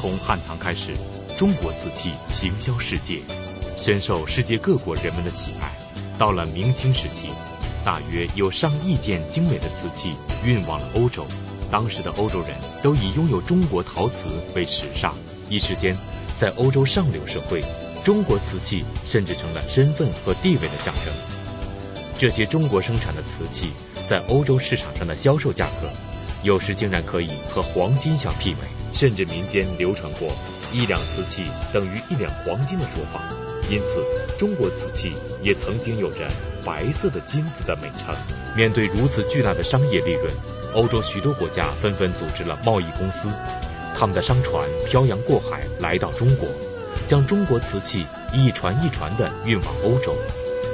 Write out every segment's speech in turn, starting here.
从汉唐开始，中国瓷器行销世界，深受世界各国人们的喜爱。到了明清时期，大约有上亿件精美的瓷器运往了欧洲。当时的欧洲人都以拥有中国陶瓷为时尚，一时间，在欧洲上流社会，中国瓷器甚至成了身份和地位的象征。这些中国生产的瓷器在欧洲市场上的销售价格，有时竟然可以和黄金相媲美，甚至民间流传过一两瓷器等于一两黄金的说法。因此，中国瓷器也曾经有着“白色的金子”的美称。面对如此巨大的商业利润，欧洲许多国家纷纷组织了贸易公司，他们的商船漂洋过海来到中国，将中国瓷器一船一船地运往欧洲。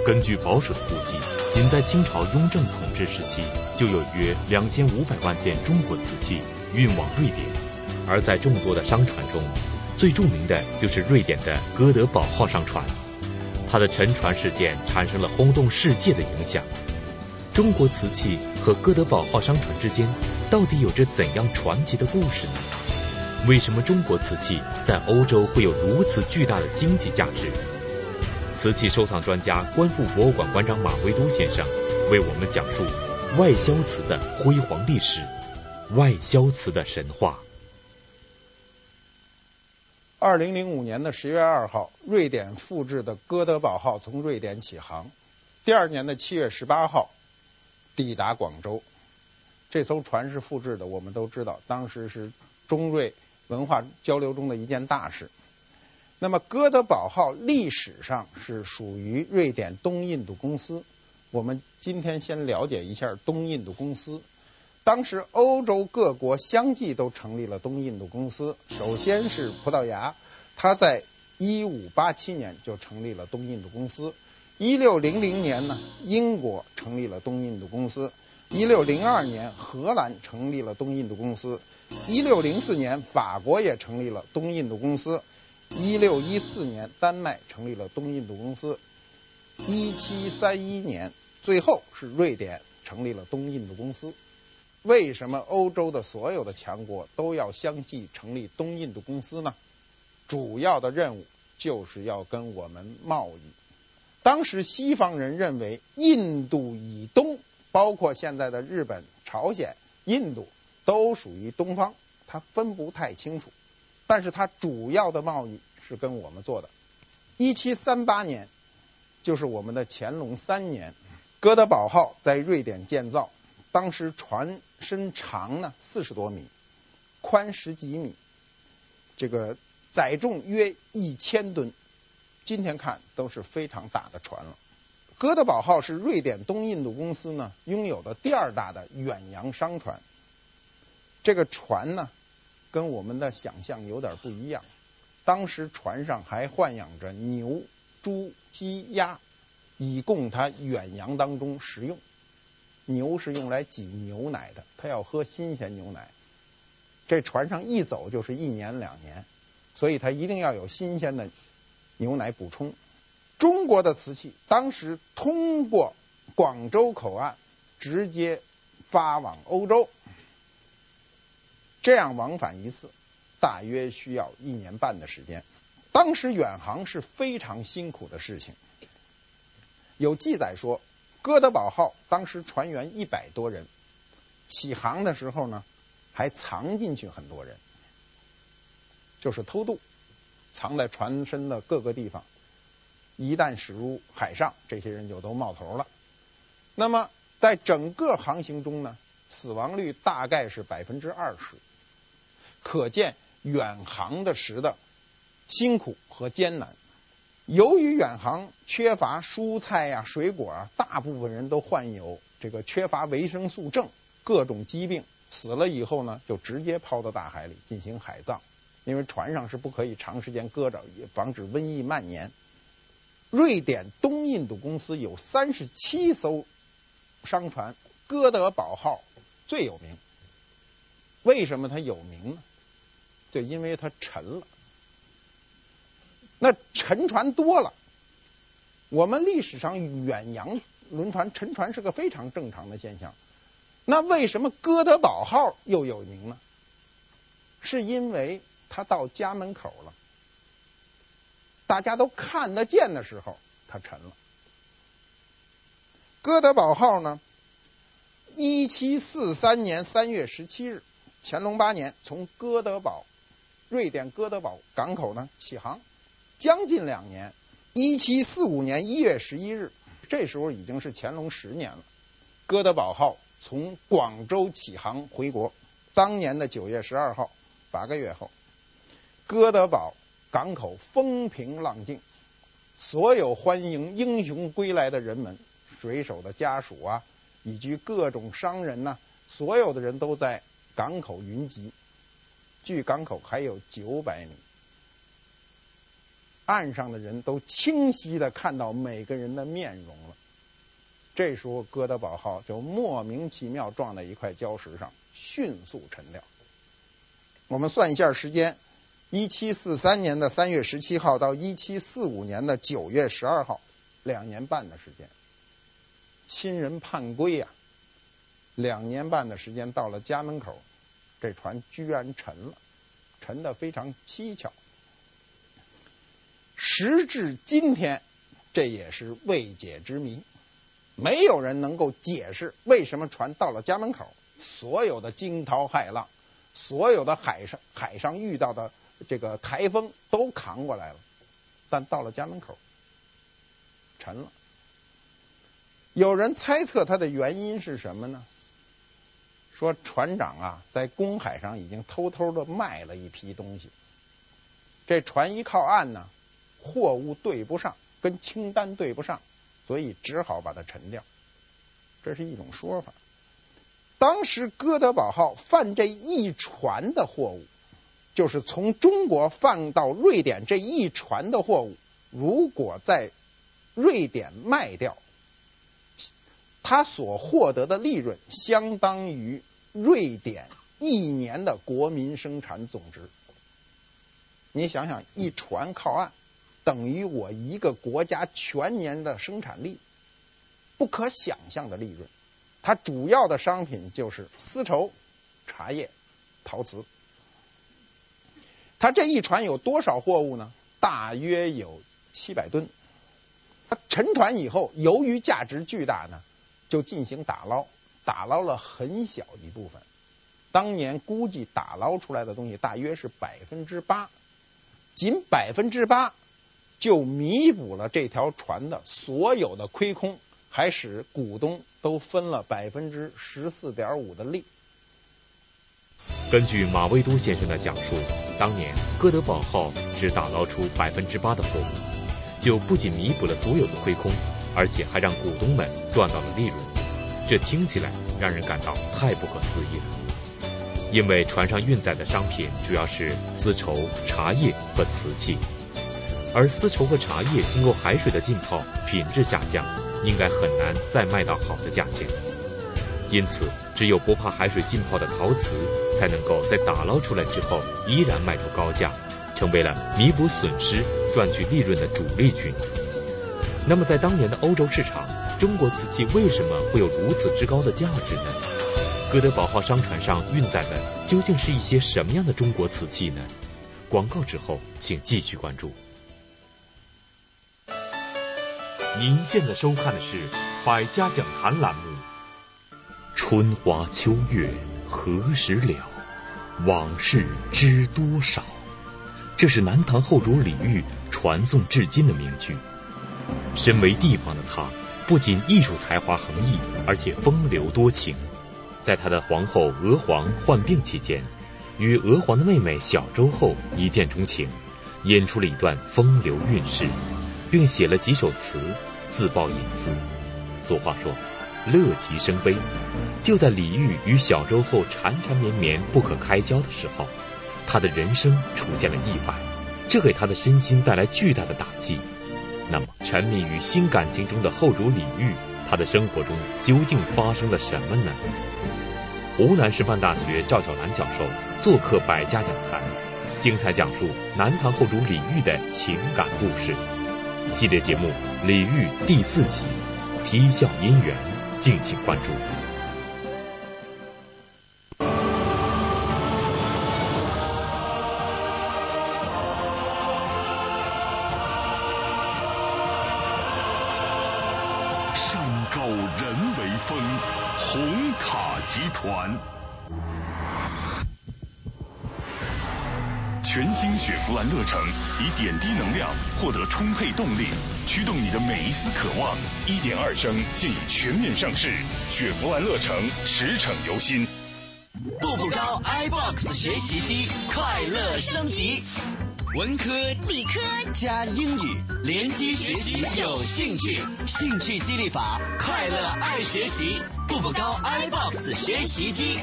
根据保守的估计，仅在清朝雍正统治时期，就有约两千五百万件中国瓷器运往瑞典。而在众多的商船中，最著名的就是瑞典的哥德堡号商船，它的沉船事件产生了轰动世界的影响。中国瓷器和哥德堡号商船之间到底有着怎样传奇的故事呢？为什么中国瓷器在欧洲会有如此巨大的经济价值？瓷器收藏专家观复博物馆馆长马未都先生为我们讲述外销瓷的辉煌历史，外销瓷的神话。二零零五年的十月二号，瑞典复制的哥德堡号从瑞典起航。第二年的七月十八号抵达广州。这艘船是复制的，我们都知道，当时是中瑞文化交流中的一件大事。那么，哥德堡号历史上是属于瑞典东印度公司。我们今天先了解一下东印度公司。当时欧洲各国相继都成立了东印度公司。首先是葡萄牙，它在一五八七年就成立了东印度公司。一六零零年呢，英国成立了东印度公司。一六零二年，荷兰成立了东印度公司。一六零四年，法国也成立了东印度公司。一六一四年，丹麦成立了东印度公司。一七三一年，最后是瑞典成立了东印度公司。为什么欧洲的所有的强国都要相继成立东印度公司呢？主要的任务就是要跟我们贸易。当时西方人认为印度以东，包括现在的日本、朝鲜、印度，都属于东方，他分不太清楚。但是它主要的贸易是跟我们做的。一七三八年，就是我们的乾隆三年，哥德堡号在瑞典建造。当时船身长呢四十多米，宽十几米，这个载重约一千吨，今天看都是非常大的船了。哥德堡号是瑞典东印度公司呢拥有的第二大的远洋商船。这个船呢跟我们的想象有点不一样，当时船上还豢养着牛、猪、鸡、鸭，以供它远洋当中食用。牛是用来挤牛奶的，它要喝新鲜牛奶。这船上一走就是一年两年，所以它一定要有新鲜的牛奶补充。中国的瓷器当时通过广州口岸直接发往欧洲，这样往返一次大约需要一年半的时间。当时远航是非常辛苦的事情，有记载说。哥德堡号当时船员一百多人，起航的时候呢，还藏进去很多人，就是偷渡，藏在船身的各个地方。一旦驶入海上，这些人就都冒头了。那么在整个航行中呢，死亡率大概是百分之二十，可见远航的时的辛苦和艰难。由于远航缺乏蔬菜呀、水果啊，大部分人都患有这个缺乏维生素症，各种疾病，死了以后呢，就直接抛到大海里进行海葬，因为船上是不可以长时间搁着，也防止瘟疫蔓延。瑞典东印度公司有三十七艘商船，哥德堡号最有名。为什么它有名呢？就因为它沉了。那沉船多了，我们历史上远洋轮船沉船是个非常正常的现象。那为什么哥德堡号又有名呢？是因为它到家门口了，大家都看得见的时候，它沉了。哥德堡号呢，一七四三年三月十七日，乾隆八年从哥德堡，瑞典哥德堡港口呢起航，将近两年，一七四五年一月十一日，这时候已经是乾隆十年了。哥德堡号从广州起航回国，当年的九月十二号，八个月后，哥德堡港口风平浪静，所有欢迎英雄归来的人们、水手的家属啊，以及各种商人呐、所有的人都在港口云集。距港口还有九百米，岸上的人都清晰的看到每个人的面容了。这时候，哥德堡号就莫名其妙撞在一块礁石上，迅速沉掉。我们算一下时间：一七四三年的三月十七号到一七四五年的九月十二号，两年半的时间。亲人盼归呀，两年半的时间到了家门口，这船居然沉了，沉得非常蹊跷。时至今天，这也是未解之谜。没有人能够解释为什么船到了家门口，所有的惊涛骇浪，所有的海上海上遇到的这个台风都扛过来了，但到了家门口沉了。有人猜测它的原因是什么呢？说船长啊，在公海上已经偷偷的卖了一批东西，这船一靠岸呢，货物对不上，跟清单对不上。所以只好把它沉掉，这是一种说法。当时哥德堡号贩这一船的货物，就是从中国贩到瑞典这一船的货物，如果在瑞典卖掉，他所获得的利润相当于瑞典一年的国民生产总值。你想想，一船靠岸。等于我一个国家全年的生产力，不可想象的利润。它主要的商品就是丝绸、茶叶、陶瓷。它这一船有多少货物呢？大约有七百吨。它沉船以后，由于价值巨大呢，就进行打捞，打捞了很小一部分。当年估计打捞出来的东西大约是百分之八，仅百分之八。就弥补了这条船的所有的亏空，还使股东都分了百分之十四点五的利。根据马未都先生的讲述，当年哥德堡号只打捞出百分之八的货物，就不仅弥补了所有的亏空，而且还让股东们赚到了利润。这听起来让人感到太不可思议了。因为船上运载的商品主要是丝绸、茶叶和瓷器。而丝绸和茶叶经过海水的浸泡，品质下降，应该很难再卖到好的价钱。因此，只有不怕海水浸泡的陶瓷，才能够在打捞出来之后依然卖出高价，成为了弥补损失、赚取利润的主力军。那么，在当年的欧洲市场，中国瓷器为什么会有如此之高的价值呢？哥德堡号商船上运载的究竟是一些什么样的中国瓷器呢？广告之后，请继续关注。您现在收看的是《百家讲坛》栏目。春花秋月何时了？往事知多少？这是南唐后主李煜传颂至今的名句。身为帝王的他，不仅艺术才华横溢，而且风流多情。在他的皇后娥皇患病期间，与娥皇的妹妹小周后一见钟情，演出了一段风流韵事。并写了几首词自曝隐私。俗话说，乐极生悲。就在李煜与小周后缠缠绵绵不可开交的时候，他的人生出现了意外，这给他的身心带来巨大的打击。那么，沉迷于新感情中的后主李煜，他的生活中究竟发生了什么呢？湖南师范大学赵小兰教授做客百家讲坛，精彩讲述南唐后主李煜的情感故事。系列节目《李煜》第四集，啼笑姻缘，敬请关注。山高人为峰，红塔集团。全新雪佛兰乐橙，以点滴能量获得充沛动力，驱动你的每一丝渴望。一点二升现已全面上市，雪佛兰乐橙驰骋由心。步步高 iBox 学习机，快乐升级。文科、理科加英语，联机学习有兴趣，兴趣激励法，快乐爱学习。步步高 iBox 学习机。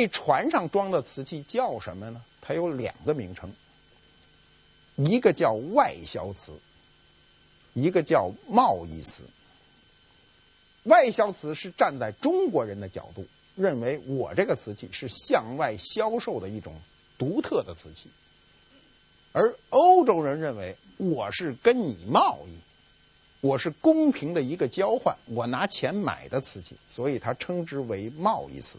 这船上装的瓷器叫什么呢？它有两个名称，一个叫外销瓷，一个叫贸易瓷。外销瓷是站在中国人的角度，认为我这个瓷器是向外销售的一种独特的瓷器，而欧洲人认为我是跟你贸易，我是公平的一个交换，我拿钱买的瓷器，所以它称之为贸易瓷。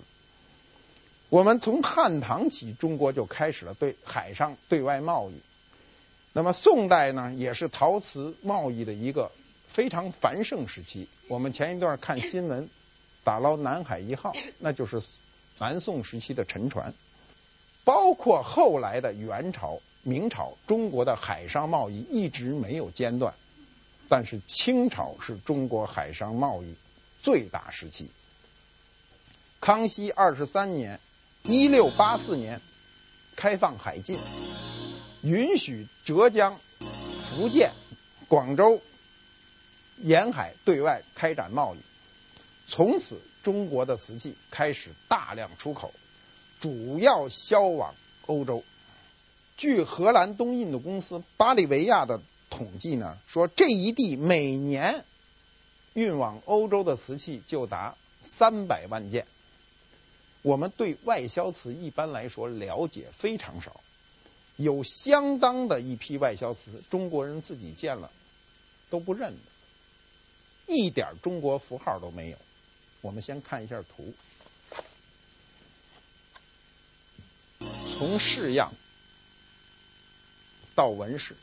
我们从汉唐起，中国就开始了对海上对外贸易。那么宋代呢，也是陶瓷贸易的一个非常繁盛时期。我们前一段看新闻，打捞南海一号，那就是南宋时期的沉船。包括后来的元朝、明朝，中国的海上贸易一直没有间断。但是清朝是中国海上贸易最大时期。康熙二十三年。一六八四年，开放海禁，允许浙江、福建、广州沿海对外开展贸易。从此，中国的瓷器开始大量出口，主要销往欧洲。据荷兰东印度公司巴利维亚的统计呢，说这一地每年运往欧洲的瓷器就达三百万件。我们对外销瓷一般来说了解非常少，有相当的一批外销瓷，中国人自己见了都不认得，一点中国符号都没有。我们先看一下图，从式样到纹饰，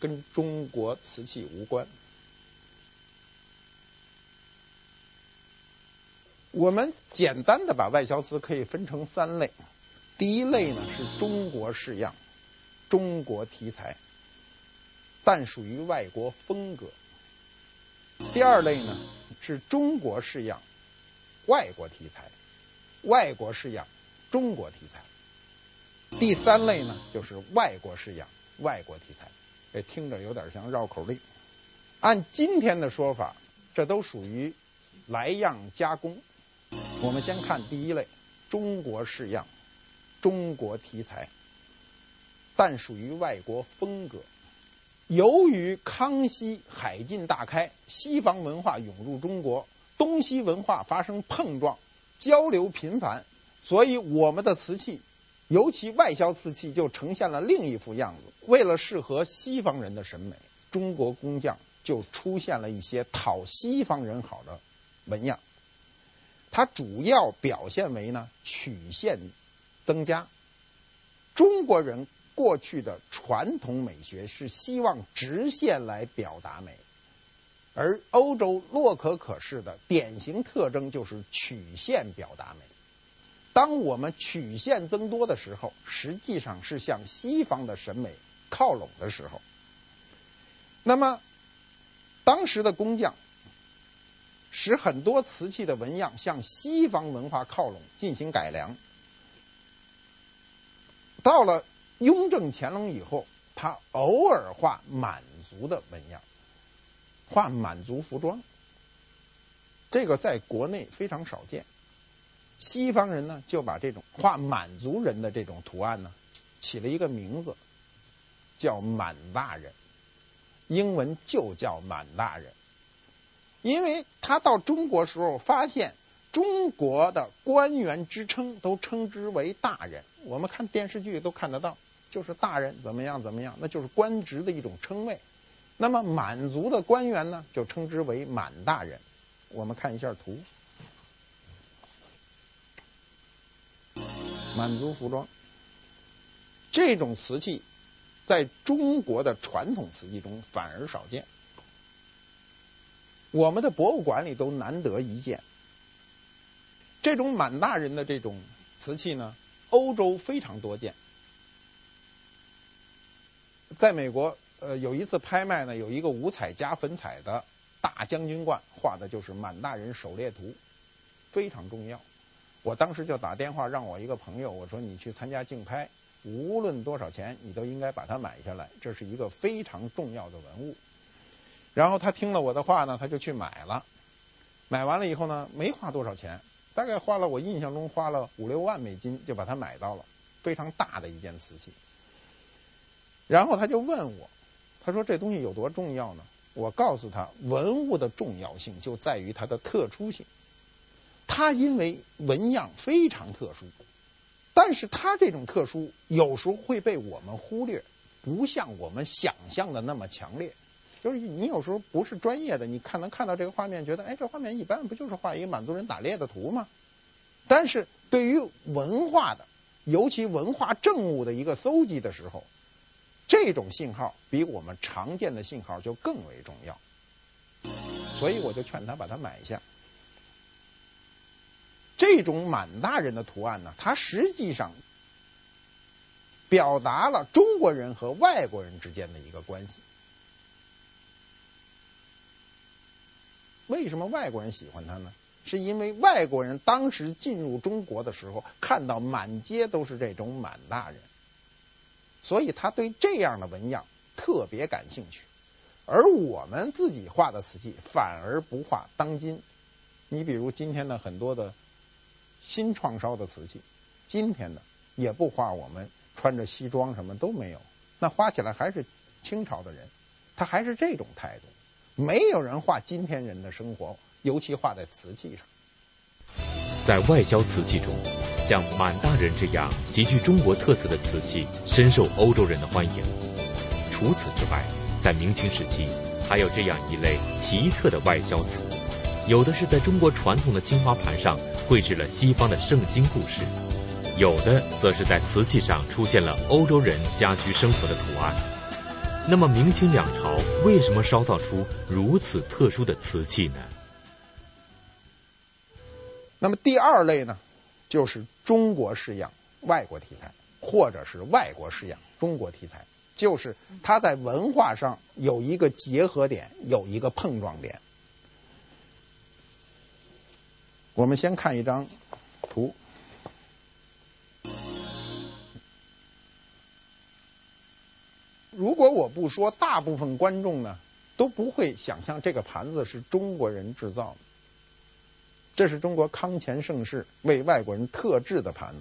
跟中国瓷器无关。我们简单的把外销瓷可以分成三类，第一类呢是中国式样、中国题材，但属于外国风格；第二类呢是中国式样、外国题材，外国式样、中国题材；第三类呢就是外国式样、外国题材。这听着有点像绕口令。按今天的说法，这都属于来样加工。我们先看第一类，中国式样，中国题材，但属于外国风格。由于康熙海禁大开，西方文化涌入中国，东西文化发生碰撞，交流频繁，所以我们的瓷器，尤其外销瓷器，就呈现了另一副样子。为了适合西方人的审美，中国工匠就出现了一些讨西方人好的纹样。它主要表现为呢曲线增加。中国人过去的传统美学是希望直线来表达美，而欧洲洛可可式的典型特征就是曲线表达美。当我们曲线增多的时候，实际上是向西方的审美靠拢的时候。那么当时的工匠。使很多瓷器的纹样向西方文化靠拢，进行改良。到了雍正、乾隆以后，他偶尔画满族的纹样，画满族服装。这个在国内非常少见。西方人呢，就把这种画满族人的这种图案呢，起了一个名字，叫满大人，英文就叫满大人。因为他到中国时候发现，中国的官员之称都称之为大人，我们看电视剧都看得到，就是大人怎么样怎么样，那就是官职的一种称谓。那么满族的官员呢，就称之为满大人。我们看一下图，满族服装这种瓷器，在中国的传统瓷器中反而少见，我们的博物馆里都难得一见。这种满大人的这种瓷器呢，欧洲非常多见。在美国，呃，有一次拍卖呢，有一个五彩加粉彩的大将军罐，画的就是满大人狩猎图，非常重要。我当时就打电话让我一个朋友，我说你去参加竞拍，无论多少钱，你都应该把它买下来，这是一个非常重要的文物。然后他听了我的话呢，他就去买了。买完了以后呢，没花多少钱。大概花了，我印象中花了五六万美金就把它买到了，非常大的一件瓷器。然后他就问我，他说这东西有多重要呢？我告诉他，文物的重要性就在于它的特殊性。它因为纹样非常特殊，但是它这种特殊有时候会被我们忽略，不像我们想象的那么强烈。就是你有时候不是专业的，你看能看到这个画面，觉得哎，这画面一般，不就是画一个满族人打猎的图吗？但是对于文化的，尤其文化证物的一个搜集的时候，这种信号比我们常见的信号就更为重要。所以我就劝他把它买下。这种满大人的图案呢，它实际上表达了中国人和外国人之间的一个关系。为什么外国人喜欢它呢？是因为外国人当时进入中国的时候，看到满街都是这种满大人，所以他对这样的纹样特别感兴趣。而我们自己画的瓷器反而不画当今。你比如今天的很多的新创烧的瓷器，今天的也不画我们穿着西装什么都没有，那画起来还是清朝的人，他还是这种态度。没有人画今天人的生活，尤其画在瓷器上。在外销瓷器中，像满大人这样极具中国特色的瓷器深受欧洲人的欢迎。除此之外，在明清时期，还有这样一类奇特的外销瓷，有的是在中国传统的青花盘上绘制了西方的圣经故事，有的则是在瓷器上出现了欧洲人家居生活的图案。那么明清两朝为什么烧造出如此特殊的瓷器呢？那么第二类呢，就是中国式样外国题材，或者是外国式样中国题材，就是它在文化上有一个结合点，有一个碰撞点。我们先看一张如果我不说，大部分观众呢都不会想象这个盘子是中国人制造的。这是中国康乾盛世为外国人特制的盘子，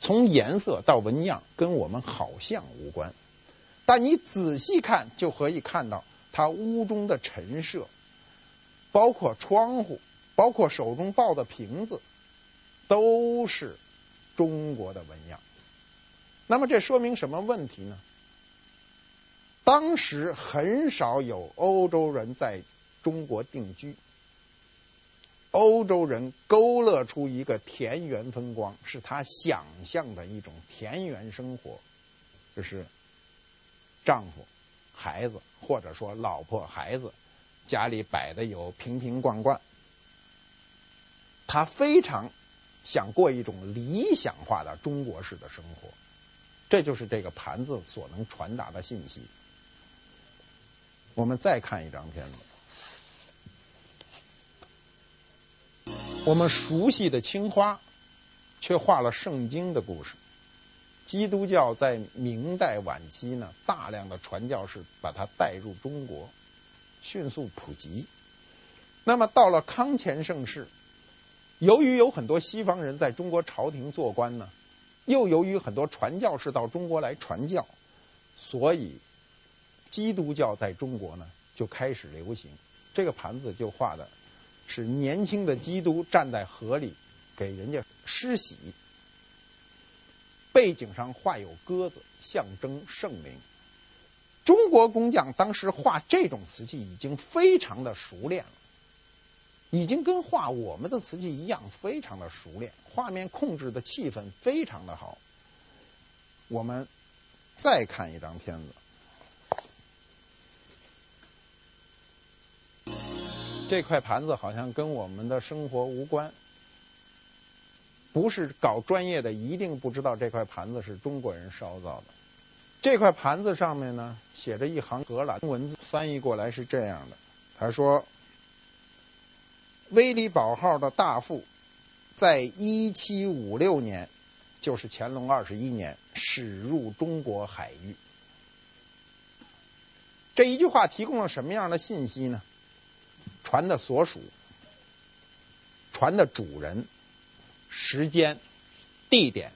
从颜色到纹样跟我们好像无关，但你仔细看就可以看到它屋中的陈设，包括窗户，包括手中抱的瓶子，都是中国的纹样。那么这说明什么问题呢？当时很少有欧洲人在中国定居，欧洲人勾勒出一个田园风光，是他想象的一种田园生活，就是丈夫、孩子或者说老婆、孩子家里摆的有瓶瓶罐罐，他非常想过一种理想化的中国式的生活，这就是这个盘子所能传达的信息。我们再看一张片子，我们熟悉的青花，却画了圣经的故事。基督教在明代晚期呢，大量的传教士把它带入中国，迅速普及。那么到了康乾盛世，由于有很多西方人在中国朝廷做官呢，又由于很多传教士到中国来传教，所以。基督教在中国呢就开始流行，这个盘子就画的是年轻的基督站在河里给人家施洗，背景上画有鸽子，象征圣灵。中国工匠当时画这种瓷器已经非常的熟练了，已经跟画我们的瓷器一样，非常的熟练，画面控制的气氛非常的好。我们再看一张片子。这块盘子好像跟我们的生活无关，不是搞专业的一定不知道这块盘子是中国人烧造的。这块盘子上面呢写着一行荷兰文字，翻译过来是这样的：他说，威利堡号的大副在一七五六年，就是乾隆二十一年，驶入中国海域。这一句话提供了什么样的信息呢？船的所属、船的主人、时间、地点，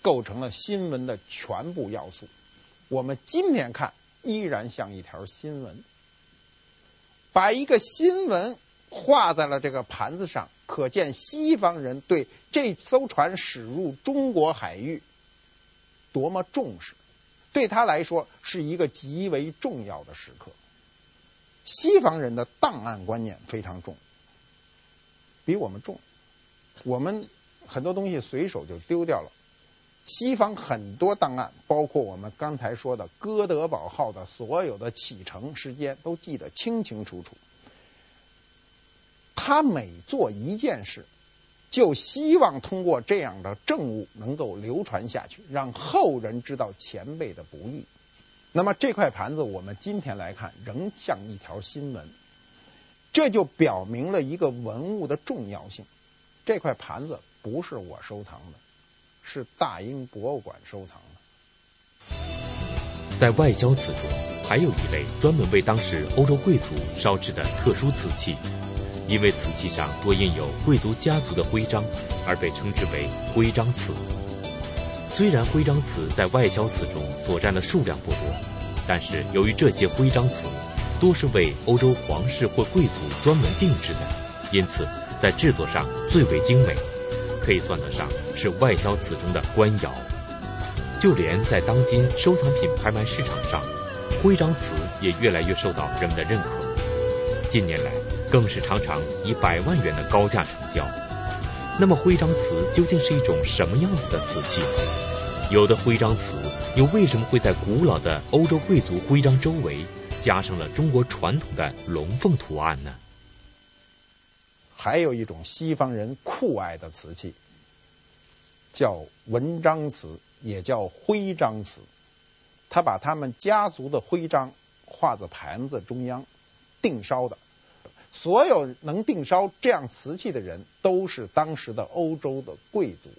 构成了新闻的全部要素。我们今天看，依然像一条新闻。把一个新闻画在了这个盘子上，可见西方人对这艘船驶入中国海域多么重视。对他来说，是一个极为重要的时刻。西方人的档案观念非常重，比我们重。我们很多东西随手就丢掉了。西方很多档案，包括我们刚才说的哥德堡号的所有的启程时间，都记得清清楚楚。他每做一件事，就希望通过这样的证物能够流传下去，让后人知道前辈的不易。那么这块盘子，我们今天来看，仍像一条新闻，这就表明了一个文物的重要性。这块盘子不是我收藏的，是大英博物馆收藏的。在外销瓷中，还有一类专门为当时欧洲贵族烧制的特殊瓷器，因为瓷器上多印有贵族家族的徽章，而被称之为徽章瓷。虽然徽章瓷在外销瓷中所占的数量不多，但是由于这些徽章瓷多是为欧洲皇室或贵族专门定制的，因此在制作上最为精美，可以算得上是外销瓷中的官窑。就连在当今收藏品拍卖市场上，徽章瓷也越来越受到人们的认可。近年来，更是常常以百万元的高价成交。那么徽章瓷究竟是一种什么样子的瓷器？有的徽章瓷又为什么会在古老的欧洲贵族徽章周围加上了中国传统的龙凤图案呢？还有一种西方人酷爱的瓷器，叫纹章瓷，也叫徽章瓷。他把他们家族的徽章画在盘子中央，定烧的。所有能定烧这样瓷器的人，都是当时的欧洲的贵族。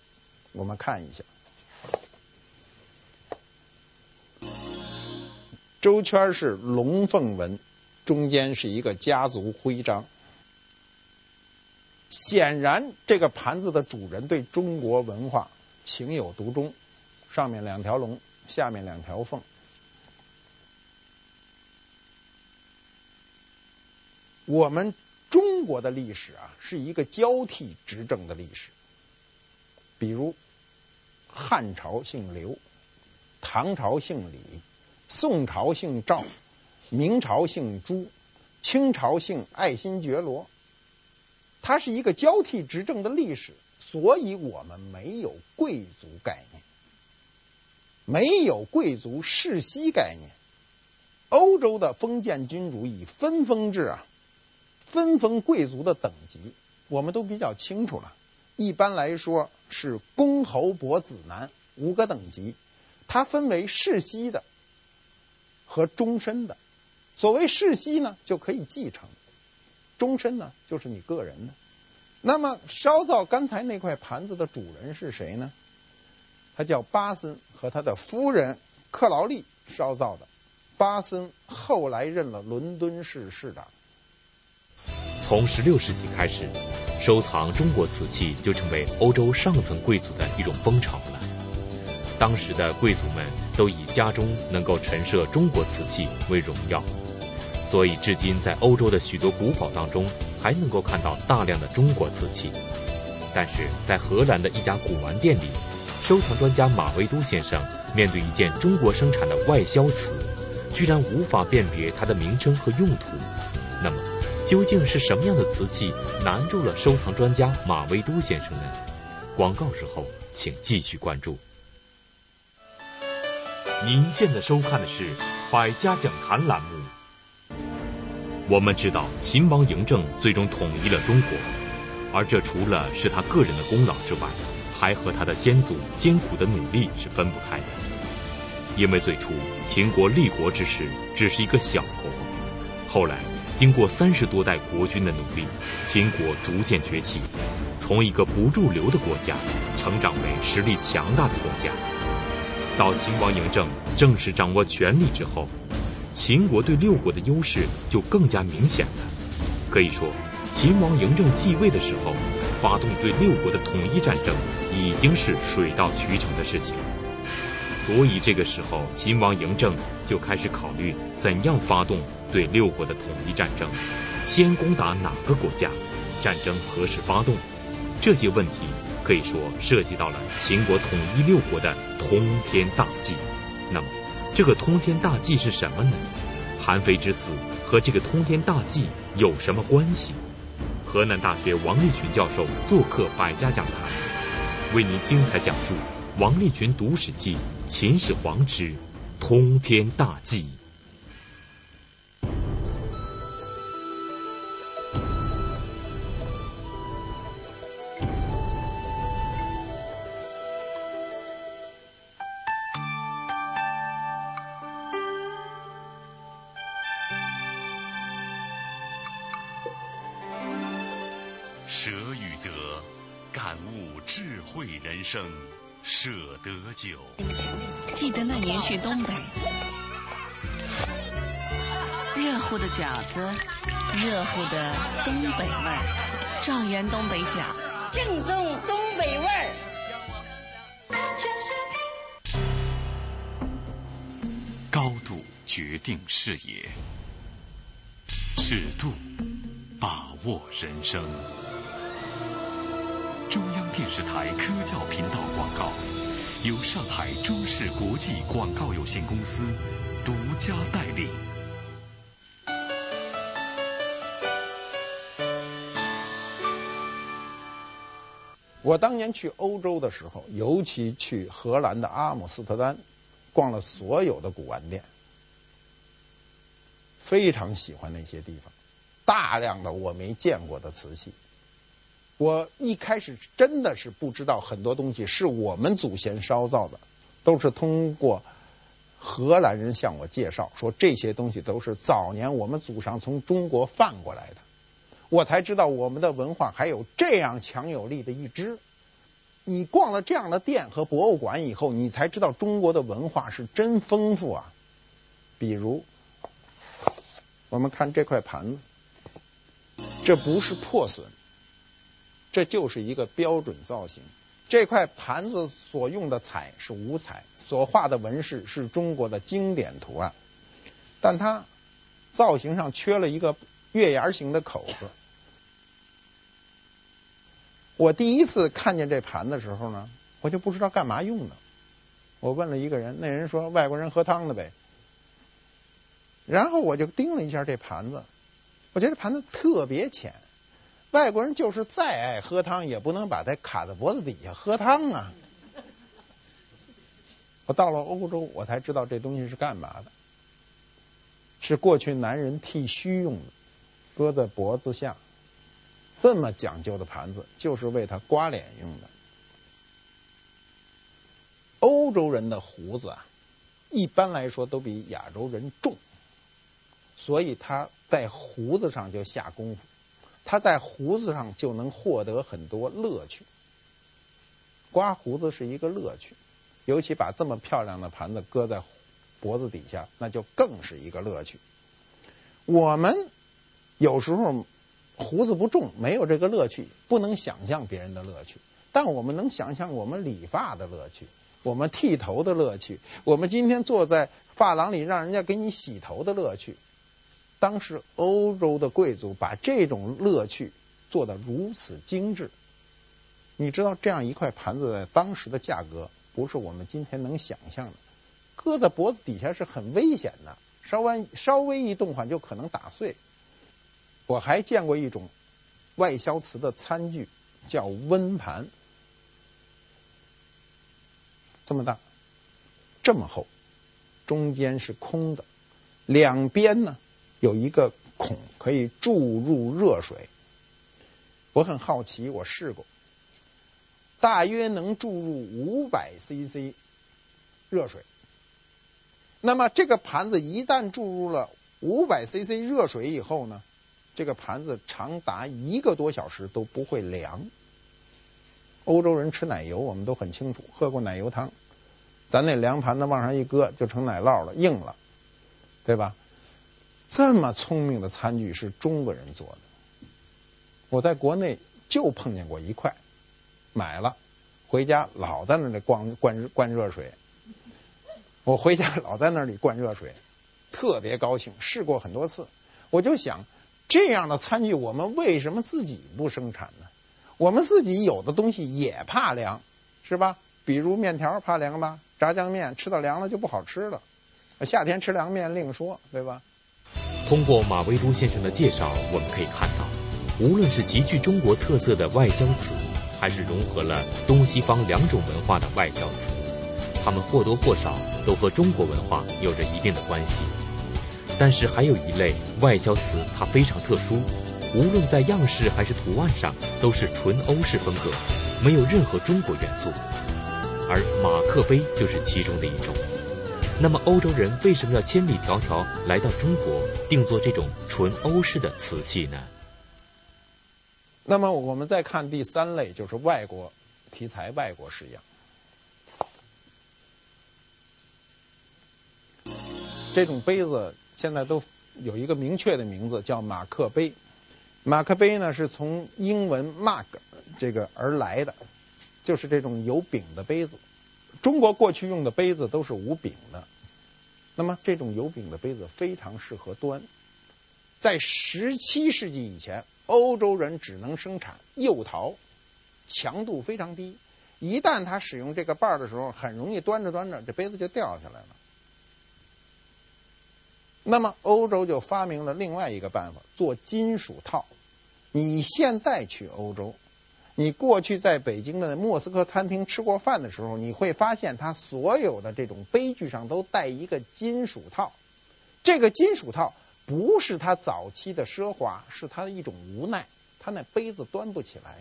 我们看一下，周圈是龙凤纹，中间是一个家族徽章。显然，这个盘子的主人对中国文化情有独钟。上面两条龙，下面两条凤。我们中国的历史啊，是一个交替执政的历史。比如汉朝姓刘，唐朝姓李，宋朝姓赵，明朝姓朱，清朝姓爱新觉罗。它是一个交替执政的历史，所以我们没有贵族概念，没有贵族世袭概念。欧洲的封建君主以分封制啊。分封贵族的等级，我们都比较清楚了。一般来说是公侯伯子男五个等级，它分为世袭的和终身的。所谓世袭呢，就可以继承；终身呢，就是你个人的。那么烧造刚才那块盘子的主人是谁呢？他叫巴森和他的夫人克劳利烧造的。巴森后来任了伦敦市市长。从十六世纪开始，收藏中国瓷器就成为欧洲上层贵族的一种风潮了。当时的贵族们都以家中能够陈设中国瓷器为荣耀，所以至今在欧洲的许多古堡当中还能够看到大量的中国瓷器。但是在荷兰的一家古玩店里，收藏专家马维都先生面对一件中国生产的外销瓷，居然无法辨别它的名称和用途。究竟是什么样的瓷器难住了收藏专家马维都先生呢？广告之后，请继续关注。您现在收看的是《百家讲坛》栏目。我们知道，秦王嬴政最终统一了中国，而这除了是他个人的功劳之外，还和他的先祖艰苦的努力是分不开的。因为最初秦国立国之时只是一个小国，后来经过三十多代国君的努力，秦国逐渐崛起，从一个不入流的国家成长为实力强大的国家。到秦王嬴政正式掌握权力之后，秦国对六国的优势就更加明显了。可以说，秦王嬴政继位的时候，发动对六国的统一战争已经是水到渠成的事情。所以这个时候，秦王嬴政就开始考虑怎样发动对六国的统一战争，先攻打哪个国家，战争何时发动，这些问题。可以说涉及到了秦国统一六国的通天大计。那么，这个通天大计是什么呢？韩非之死和这个通天大计有什么关系？河南大学王立群教授做客百家讲坛，为您精彩讲述王立群读史记秦始皇之通天大计。酒。记得那年去东北，热乎的饺子，热乎的东北味儿，赵源东北饺，正宗东北味儿。高度决定视野，尺度把握人生。中央电视台科教频道广告，由上海中视国际广告有限公司独家代理。我当年去欧洲的时候，尤其去荷兰的阿姆斯特丹，逛了所有的古玩店，非常喜欢那些地方，大量的我没见过的瓷器。我一开始真的是不知道很多东西是我们祖先烧造的，都是通过荷兰人向我介绍说，这些东西都是早年我们祖上从中国贩过来的，我才知道我们的文化还有这样强有力的一支。你逛了这样的店和博物馆以后，你才知道中国的文化是真丰富啊。比如，我们看这块盘子，这不是破损。这就是一个标准造型。这块盘子所用的彩是五彩，所画的纹饰是中国的经典图案，但它造型上缺了一个月牙形的口子。我第一次看见这盘的时候呢，我就不知道干嘛用的。我问了一个人，那人说外国人喝汤的呗。然后我就盯了一下这盘子，我觉得盘子特别浅。外国人就是再爱喝汤，也不能把它卡在脖子底下喝汤啊！我到了欧洲，我才知道这东西是干嘛的，是过去男人剃须用的，搁在脖子下。这么讲究的盘子，就是为他刮脸用的。欧洲人的胡子啊，一般来说都比亚洲人重，所以他在胡子上就下功夫。他在胡子上就能获得很多乐趣，刮胡子是一个乐趣，尤其把这么漂亮的盘子搁在脖子底下，那就更是一个乐趣。我们有时候胡子不重，没有这个乐趣，不能想象别人的乐趣，但我们能想象我们理发的乐趣，我们剃头的乐趣，我们今天坐在发廊里让人家给你洗头的乐趣。当时欧洲的贵族把这种乐趣做得如此精致。你知道这样一块盘子在当时的价格不是我们今天能想象的，搁在脖子底下是很危险的，稍微稍微一动缓就可能打碎。我还见过一种外销瓷的餐具，叫温盘，这么大，这么厚，中间是空的，两边呢有一个孔可以注入热水。我很好奇，我试过。大约能注入五百 CC 热水，那么这个盘子一旦注入了五百 CC 热水以后呢，这个盘子长达一个多小时都不会凉。欧洲人吃奶油，我们都很清楚，喝过奶油汤，咱那凉盘子往上一搁就成奶酪了，硬了，对吧？这么聪明的餐具是中国人做的，我在国内就碰见过一块。买了，回家老在那里灌灌灌热水。我回家老在那里灌热水，特别高兴。试过很多次，我就想，这样的餐具我们为什么自己不生产呢？我们自己有的东西也怕凉，是吧？比如面条怕凉吧，炸酱面吃到凉了就不好吃了。夏天吃凉面另说，对吧？通过马未都先生的介绍，我们可以看到，无论是极具中国特色的外销瓷。还是融合了东西方两种文化的外销瓷，它们或多或少都和中国文化有着一定的关系。但是还有一类外销瓷，它非常特殊，无论在样式还是图案上，都是纯欧式风格，没有任何中国元素。而马克杯就是其中的一种。那么欧洲人为什么要千里迢迢来到中国定做这种纯欧式的瓷器呢？那么我们再看第三类，就是外国题材、外国式样。这种杯子现在都有一个明确的名字，叫马克杯。马克杯呢是从英文 “mug” 这个而来的，就是这种有柄的杯子。中国过去用的杯子都是无柄的，那么这种有柄的杯子非常适合端。在十七世纪以前，欧洲人只能生产釉陶，强度非常低。一旦他使用这个把儿的时候，很容易端着端着，这杯子就掉下来了。那么欧洲就发明了另外一个办法，做金属套。你现在去欧洲，你过去在北京的莫斯科餐厅吃过饭的时候，你会发现它所有的这种杯具上都带一个金属套。这个金属套。不是他早期的奢华，是他的一种无奈。他那杯子端不起来。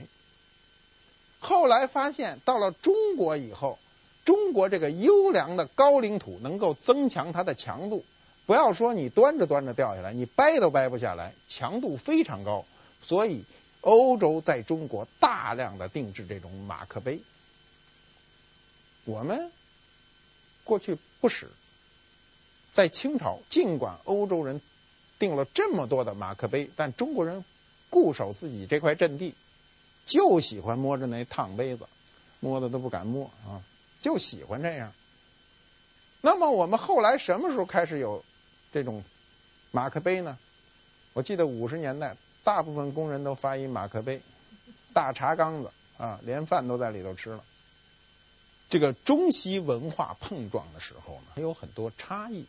后来发现到了中国以后，中国这个优良的高岭土能够增强它的强度。不要说你端着端着掉下来，你掰都掰不下来，强度非常高。所以欧洲在中国大量的定制这种马克杯。我们过去不使，在清朝，尽管欧洲人。订了这么多的马克杯，但中国人固守自己这块阵地，就喜欢摸着那烫杯子，摸的都不敢摸啊，就喜欢这样。那么我们后来什么时候开始有这种马克杯呢？我记得五十年代，大部分工人都发一马克杯，大茶缸子啊，连饭都在里头吃了。这个中西文化碰撞的时候呢，还有很多差异。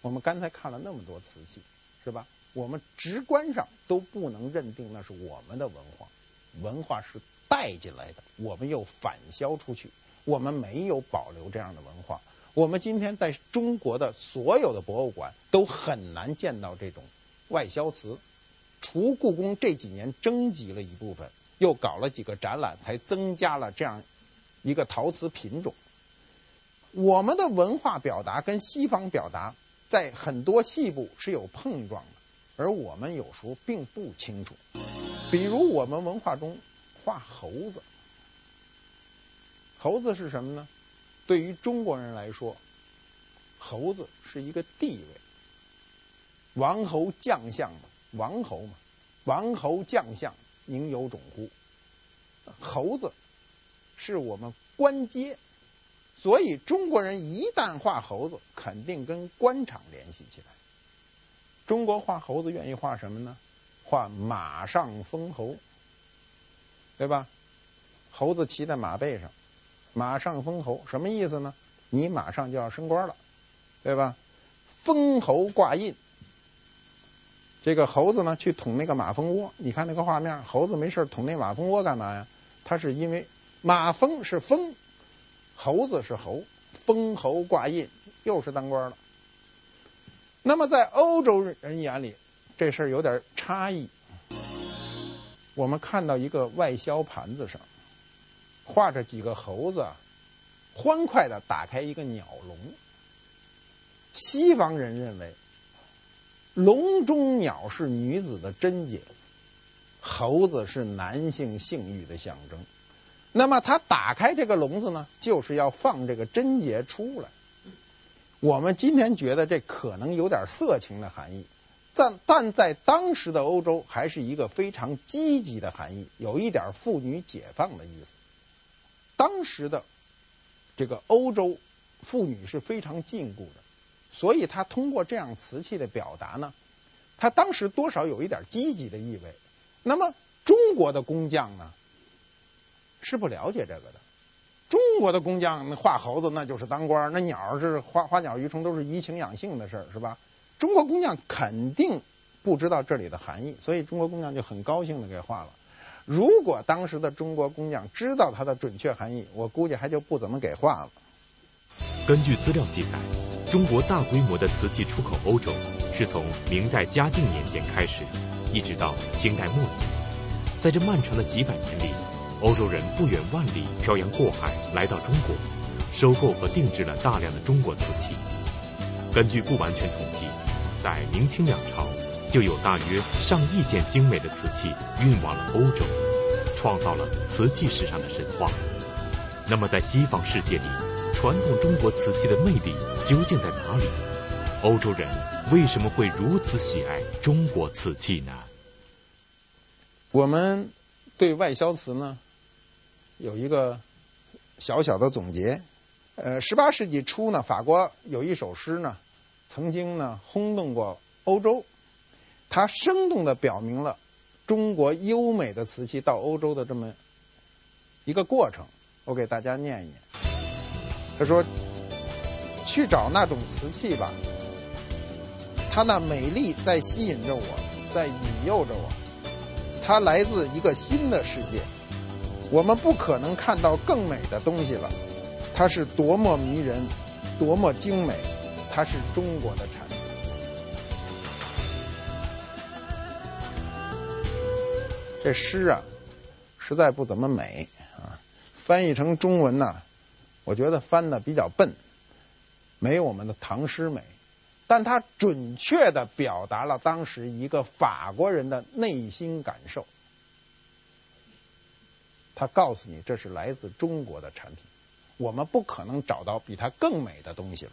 我们刚才看了那么多瓷器。是吧？我们直观上都不能认定那是我们的文化，文化是带进来的，我们又反销出去，我们没有保留这样的文化。我们今天在中国的所有的博物馆都很难见到这种外销瓷，除故宫这几年征集了一部分，又搞了几个展览，才增加了这样一个陶瓷品种。我们的文化表达跟西方表达。在很多细部是有碰撞的，而我们有时候并不清楚。比如我们文化中画猴子，猴子是什么呢？对于中国人来说，猴子是一个地位，王侯将相嘛，王侯嘛，王侯将相宁有种乎？猴子是我们官阶。所以中国人一旦画猴子，肯定跟官场联系起来。中国画猴子愿意画什么呢？画马上封侯，对吧？猴子骑在马背上，马上封侯，什么意思呢？你马上就要升官了，对吧？封侯挂印，这个猴子呢去捅那个马蜂窝，你看那个画面，猴子没事捅那马蜂窝干嘛呀？它是因为马蜂是蜂，猴子是猴，封侯挂印，又是当官了。那么在欧洲人眼里，这事儿有点差异。我们看到一个外销盘子上画着几个猴子，欢快地打开一个鸟笼。西方人认为，笼中鸟是女子的贞洁，猴子是男性性欲的象征。那么他打开这个笼子呢，就是要放这个贞洁出来。我们今天觉得这可能有点色情的含义。但但在当时的欧洲，还是一个非常积极的含义，有一点妇女解放的意思。当时的这个欧洲妇女是非常禁锢的，所以他通过这样瓷器的表达呢，他当时多少有一点积极的意味。那么中国的工匠呢，是不了解这个的。中国的工匠那画猴子那就是当官，那鸟是花花鸟鱼虫都是怡情养性的事儿，是吧？中国工匠肯定不知道这里的含义，所以中国工匠就很高兴的给画了。如果当时的中国工匠知道它的准确含义，我估计还就不怎么给画了。根据资料记载，中国大规模的瓷器出口欧洲是从明代嘉靖年间开始，一直到清代末年。在这漫长的几百年里，欧洲人不远万里漂洋过海来到中国，收购和定制了大量的中国瓷器。根据不完全统计，在明清两朝，就有大约上亿件精美的瓷器运往了欧洲，创造了瓷器史上的神话。那么，在西方世界里，传统中国瓷器的魅力究竟在哪里？欧洲人为什么会如此喜爱中国瓷器呢？我们对外销瓷呢，有一个小小的总结。呃，十八世纪初呢，法国有一首诗呢。曾经呢，轰动过欧洲，它生动地表明了中国优美的瓷器到欧洲的这么一个过程。我给大家念一念。他说：“去找那种瓷器吧，它那美丽在吸引着我，在引诱着我。它来自一个新的世界，我们不可能看到更美的东西了。它是多么迷人，多么精美。”它是中国的产品。这诗啊，实在不怎么美啊，翻译成中文呢，我觉得翻的比较笨，没有我们的唐诗美。但它准确的表达了当时一个法国人的内心感受。他告诉你，这是来自中国的产品，我们不可能找到比它更美的东西了。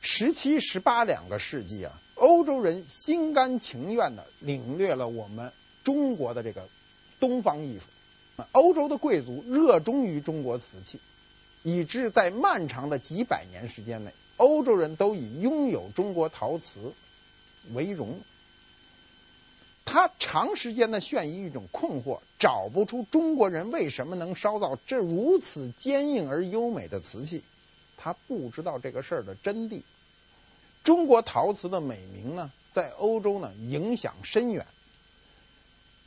十七、十八两个世纪啊，欧洲人心甘情愿的领略了我们中国的这个东方艺术。欧洲的贵族热衷于中国瓷器，以致在漫长的几百年时间内，欧洲人都以拥有中国陶瓷为荣。他长时间的悬疑一种困惑，找不出中国人为什么能烧造这如此坚硬而优美的瓷器。他不知道这个事儿的真谛。中国陶瓷的美名呢，在欧洲呢影响深远。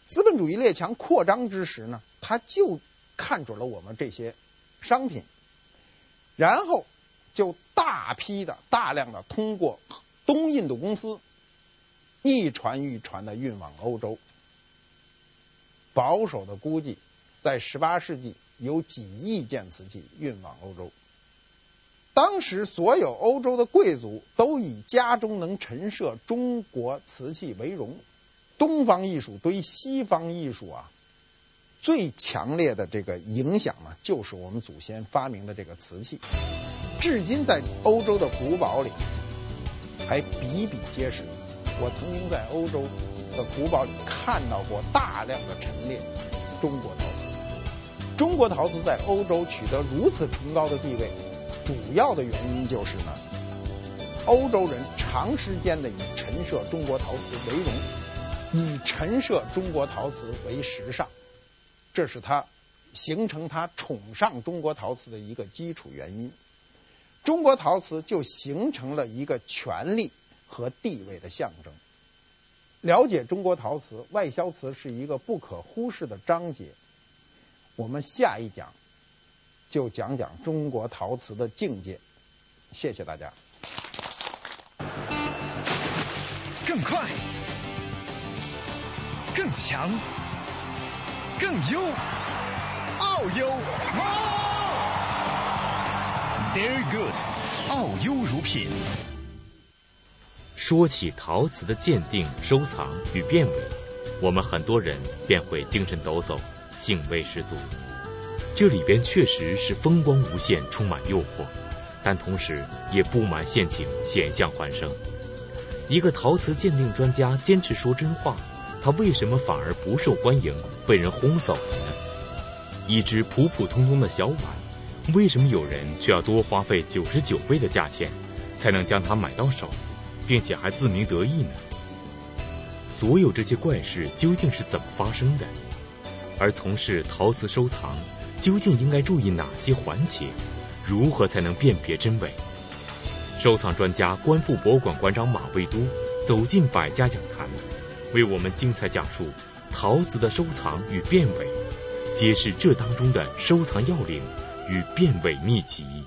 资本主义列强扩张之时呢，他就看准了我们这些商品，然后就大批的、大量的通过东印度公司一船一船的运往欧洲。保守的估计，在十八世纪有几亿件瓷器运往欧洲。当时所有欧洲的贵族都以家中能陈设中国瓷器为荣。东方艺术对西方艺术啊，最强烈的这个影响呢，就是我们祖先发明的这个瓷器。至今在欧洲的古堡里还比比皆是。我曾经在欧洲的古堡里看到过大量的陈列中国陶瓷。中国陶瓷在欧洲取得如此崇高的地位。主要的原因就是呢，欧洲人长时间的以陈设中国陶瓷为荣，以陈设中国陶瓷为时尚，这是他形成他崇尚中国陶瓷的一个基础原因。中国陶瓷就形成了一个权力和地位的象征。了解中国陶瓷，外销瓷是一个不可忽视的章节。我们下一讲就讲讲中国陶瓷的境界。谢谢大家。更快，更强，更优，奥优，Very good，奥优乳品。说起陶瓷的鉴定、收藏与辨伪，我们很多人便会精神抖擞，兴味十足。这里边确实是风光无限，充满诱惑，但同时也布满陷阱，险象环生。一个陶瓷鉴定专家坚持说真话，他为什么反而不受欢迎，被人轰走了呢？一只普普通通的小碗，为什么有人却要多花费九十九倍的价钱，才能将它买到手？并且还自鸣得意呢？所有这些怪事究竟是怎么发生的？而从事陶瓷收藏，究竟应该注意哪些环节？如何才能辨别真伪？收藏专家、观复博物馆馆长马未都走进百家讲坛，为我们精彩讲述陶瓷的收藏与变伪，揭示这当中的收藏要领与变伪秘籍。